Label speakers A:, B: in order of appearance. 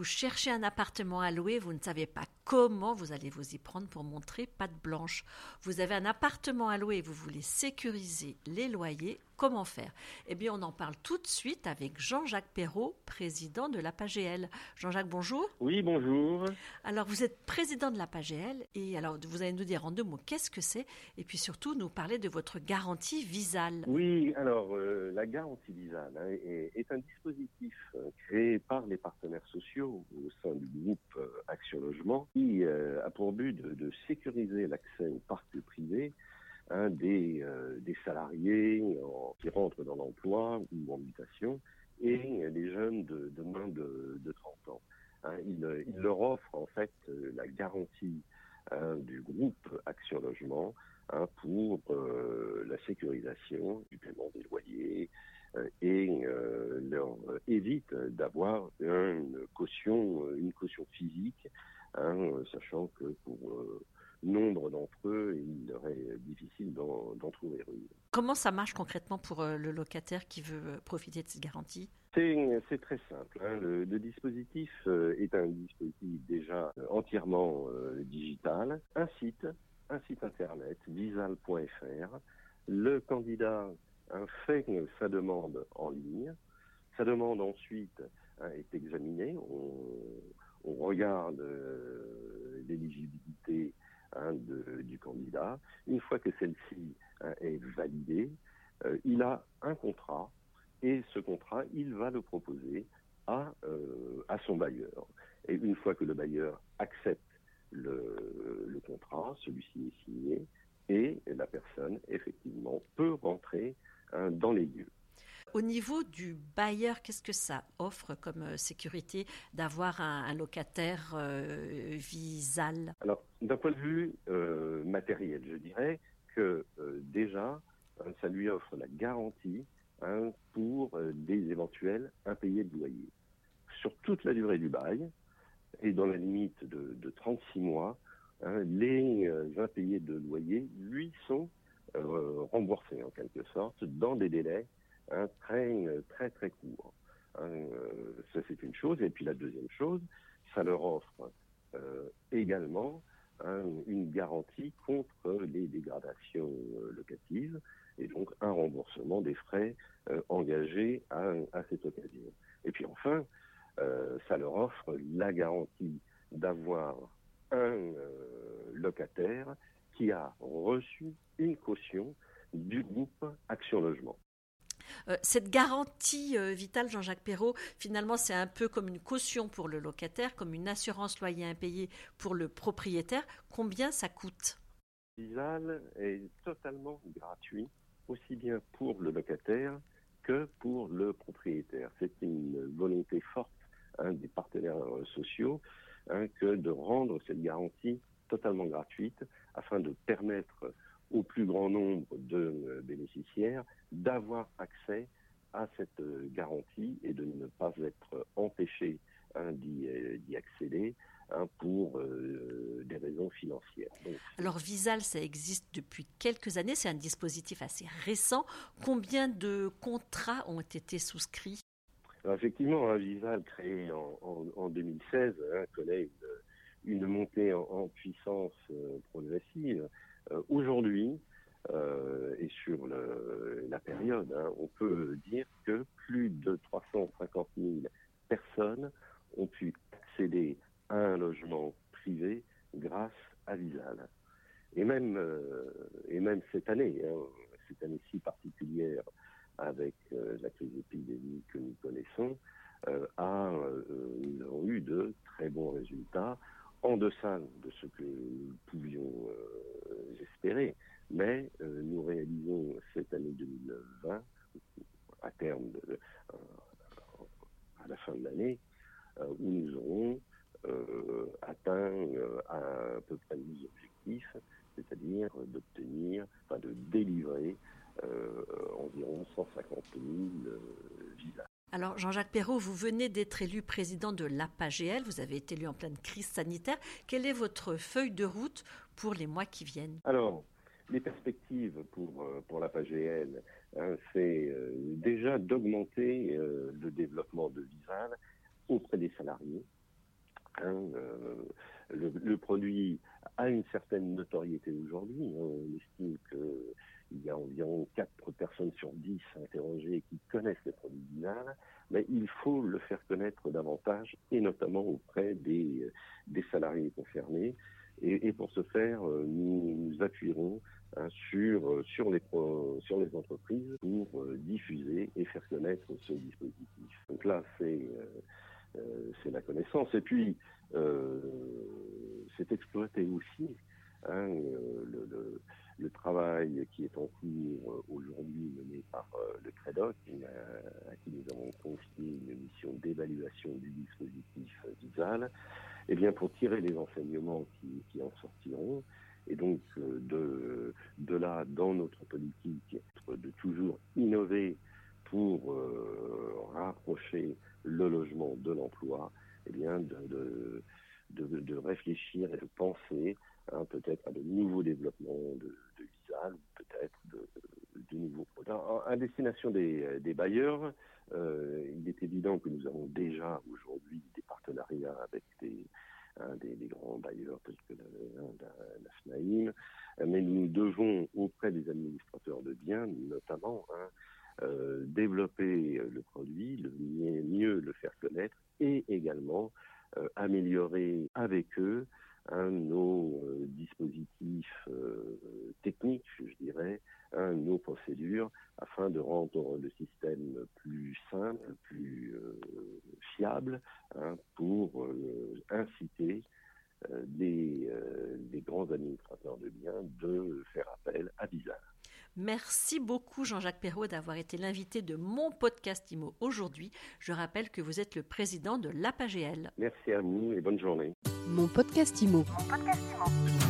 A: Vous cherchez un appartement à louer, vous ne savez pas comment vous allez vous y prendre pour montrer patte blanche. Vous avez un appartement à louer, vous voulez sécuriser les loyers, comment faire? Eh bien, on en parle tout de suite avec Jean-Jacques Perrault, président de la PAGL. Jean-Jacques, bonjour.
B: Oui, bonjour.
A: Alors, vous êtes président de la PAGL et alors vous allez nous dire en deux mots qu'est-ce que c'est? Et puis surtout nous parler de votre garantie Visal.
B: Oui, alors euh, la garantie Visal hein, est, est, un dispositif euh, créé par les partenaires sociaux au sein du groupe euh, Action Logement qui euh, a pour but de, sécuriser l'accès au parc privé hein, des, euh, des, salariés qui rentrent dans l'emploi ou en mutation et les jeunes de, moins de, de, 30 ans. Hein, il, leur offre en fait la garantie hein, du groupe Action Logement pour la sécurisation du paiement des loyers et euh, leur évite d'avoir une caution, une caution physique, hein, sachant que pour nombre d'entre eux, il leur est difficile d'en trouver une.
A: Comment ça marche concrètement pour le locataire qui veut profiter de cette garantie?
B: C'est très simple. Hein. Le, le, dispositif est un dispositif déjà entièrement euh, digital. Un site, un site internet, visal.fr. Le candidat fait sa demande en ligne. Sa demande ensuite hein, est examinée. On, regarde euh, l'éligibilité Hein, du candidat. Une fois que celle-ci hein, est validée, euh, il a un contrat et ce contrat, il va le proposer à, euh, son bailleur. Et une fois que le bailleur accepte le, contrat, celui-ci est signé et la personne, effectivement, peut rentrer dans les lieux.
A: Au niveau du bailleur, qu'est-ce que ça offre comme euh, sécurité d'avoir un, un, locataire euh, visal?
B: Alors, d'un point de vue euh, matériel, je dirais que euh, déjà, ça lui offre la garantie hein, pour euh, des éventuels impayés de loyer. Sur toute la durée du bail, et dans la limite de, de 36 mois, hein, les impayés de loyer lui sont remboursés en quelque sorte dans des délais un très très très court. Hein, ça c'est une chose. Et puis la deuxième chose, ça leur offre euh, également hein, une garantie contre les dégradations euh, locatives et donc un remboursement des frais euh, engagés à, cette occasion. Et puis enfin, ça leur offre la garantie d'avoir un locataire qui a reçu une caution du groupe Action Logement.
A: Euh, cette garantie euh, vitale, Jean-Jacques Perrault, finalement, c'est un peu comme une caution pour le locataire, comme une assurance loyer impayé pour le propriétaire. Combien ça coûte?
B: Visal est totalement gratuit, aussi bien pour le locataire que pour le propriétaire. C'est une volonté forte hein, des partenaires sociaux hein, que de rendre cette garantie totalement gratuite afin de permettre au plus grand nombre de bénéficiaires d'avoir accès à cette garantie et de ne pas être empêchés hein, d'y accéder hein, pour euh, des raisons financières.
A: Donc, Alors Visal, ça existe depuis quelques années, c'est un dispositif assez récent. Combien de contrats ont été souscrits?
B: Alors Effectivement, un Visal créé en, en, en 2016 hein, connaît une, une montée en, en puissance euh, progressive. Euh, Aujourd'hui, euh, et sur la période, hein, on peut dire que plus de 350 000 personnes ont pu accéder à un logement privé grâce à Visal. Et même, euh, et même cette année, hein, cette année-ci particulière avec la crise épidémique que nous connaissons, a, nous avons eu de très bons résultats en deçà de ce que nous pouvions euh, espérer, mais euh, nous réalisons cette année 2020, à terme, de, euh, à la fin de l'année, où nous aurons atteint à, peu près nos objectifs, c'est-à-dire d'obtenir, enfin de délivrer environ 150 000 visas.
A: Alors, Jean-Jacques Perrault, vous venez d'être élu président de l'APAGL, vous avez été élu en pleine crise sanitaire. Quelle est votre feuille de route pour les mois qui viennent?
B: Alors, les perspectives pour, pour la PAGL, hein, c'est déjà d'augmenter le développement de Visal auprès des salariés. Hein, le, produit a une certaine notoriété aujourd'hui. Hein. On estime qu'il y a environ 4 personnes sur 10 interrogées qui connaissent les produits Visal, mais il faut le faire connaître davantage, et notamment auprès des, des salariés concernés. Et, pour ce faire, euh, nous nous appuierons hein, sur, les, sur les entreprises pour euh, diffuser et faire connaître ce dispositif. Donc là, c'est euh, la connaissance. Et puis, c'est exploité aussi hein, le, le, travail qui est en cours aujourd'hui mené par le CREDOC, à qui nous avons confié une mission d'évaluation du dispositif VISAL eh bien, pour tirer les enseignements qui, en sortiront. Et donc, euh, de, là, dans notre politique, de toujours innover pour euh, rapprocher le logement de l'emploi, eh bien, de, de, réfléchir et de penser hein, peut-être à de nouveaux développements de, de visa, peut-être de, nouveaux produits. À destination des, bailleurs, euh, il est évident que nous avons déjà aujourd'hui des partenariats avec des, hein, grands bailleurs tels que la, la, FNAIM, mais nous devons auprès des administrateurs de biens, notamment, hein, euh, développer le produit, le mieux, le faire connaître et également euh, améliorer avec eux hein, nos dispositifs techniques, je dirais, nos procédures afin de rendre le système plus simple, plus euh, fiable, hein, pour euh, inciter euh, des, grands administrateurs de biens de faire appel à Bizarre.
A: Merci beaucoup Jean-Jacques Perrault d'avoir été l'invité de mon podcast IMO aujourd'hui. Je rappelle que vous êtes le président de l'APAGL.
B: Merci à vous et bonne journée.
C: Mon podcast IMO. Mon podcast IMO.